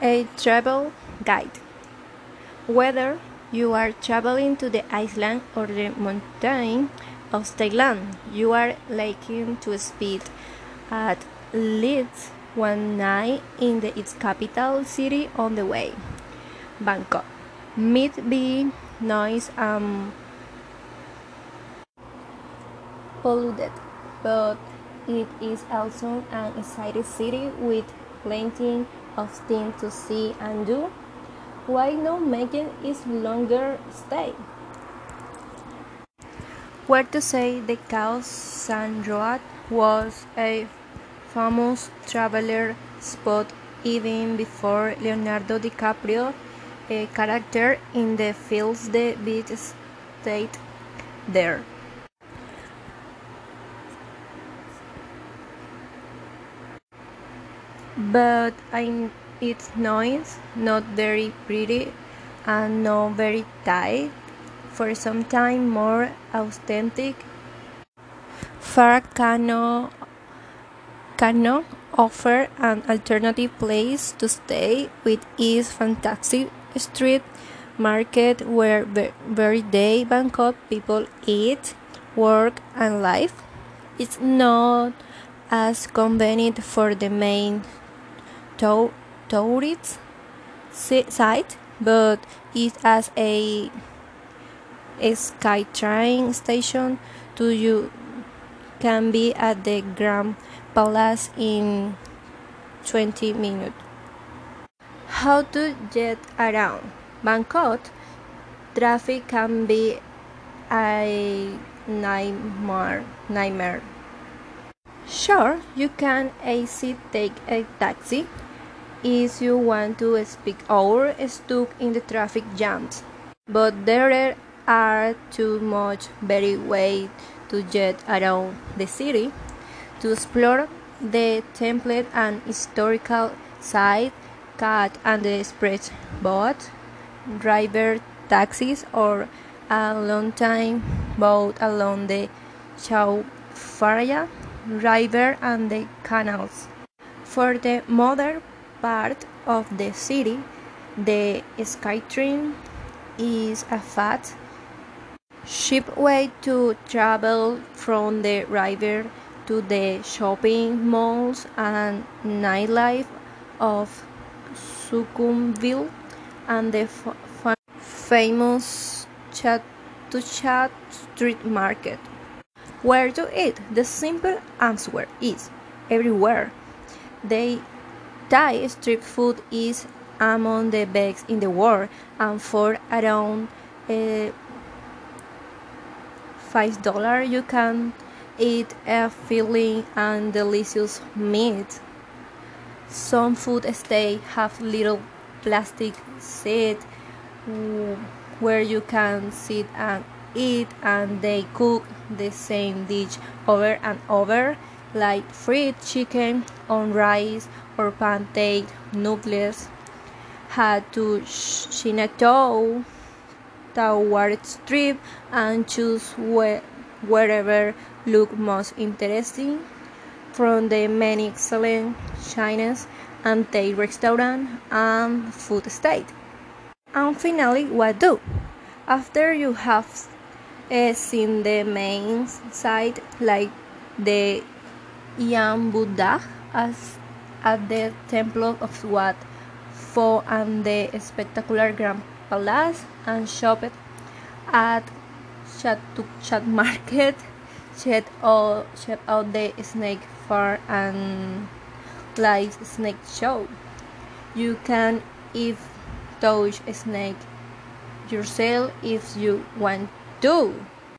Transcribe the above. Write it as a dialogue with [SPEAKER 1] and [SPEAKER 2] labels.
[SPEAKER 1] A travel guide. Whether you are traveling to the island or the mountain of Thailand, you are likely to spend at least one night in the, its capital city on the way. Bangkok might be noise and polluted, but it is also an exciting city with plenty of things to see and do. Why not making it longer stay? Where to say the Khao San Road was a famous traveler spot even before Leonardo DiCaprio, a character in the films The Beach, stayed there. But I, it's noise, not very pretty and not very tight. For some time more authentic, Far cannot, cannot offer an alternative place to stay with its fantastic street market where very day Bangkok people eat, work and live. It's not as convenient for the main tourist site, but it has a, a SkyTrain station to you can be at the Grand Palace in 20 minutes. How to get around Bangkok? Traffic can be a nightmare. nightmare. Sure, you can easily take a taxi if you want to speak or stuck in the traffic jams. But there are too much very way to get around the city, to explore the temple and historical site, cat and the express boat, driver taxis, or a long time boat along the Chao Phraya River and the canals. For the modern part of the city, the SkyTrain is a fast, cheap way to travel from the river to the shopping malls and nightlife of Sukhumvit and the famous Chatuchak street market. Where to eat? The simple answer is everywhere. The Thai street food is among the best in the world, and for around uh, five dollars you can eat a filling and delicious meat. Some food stays have little plastic seats where you can sit and eat, and they cook the same dish over and over, like fried chicken on rice or pancake noodles had to Chinatown toward strip and choose where, wherever looked most interesting from the many excellent Chinese and Thai restaurant and food estate. And finally, what do? After you have uh, seen the main site like the Yan Buddha as at the Temple of Wat Pho and the spectacular Grand Palace and shopped at Chatuchak Market, check out, check out the snake farm and live snake show. You can if touch a snake yourself if you want to.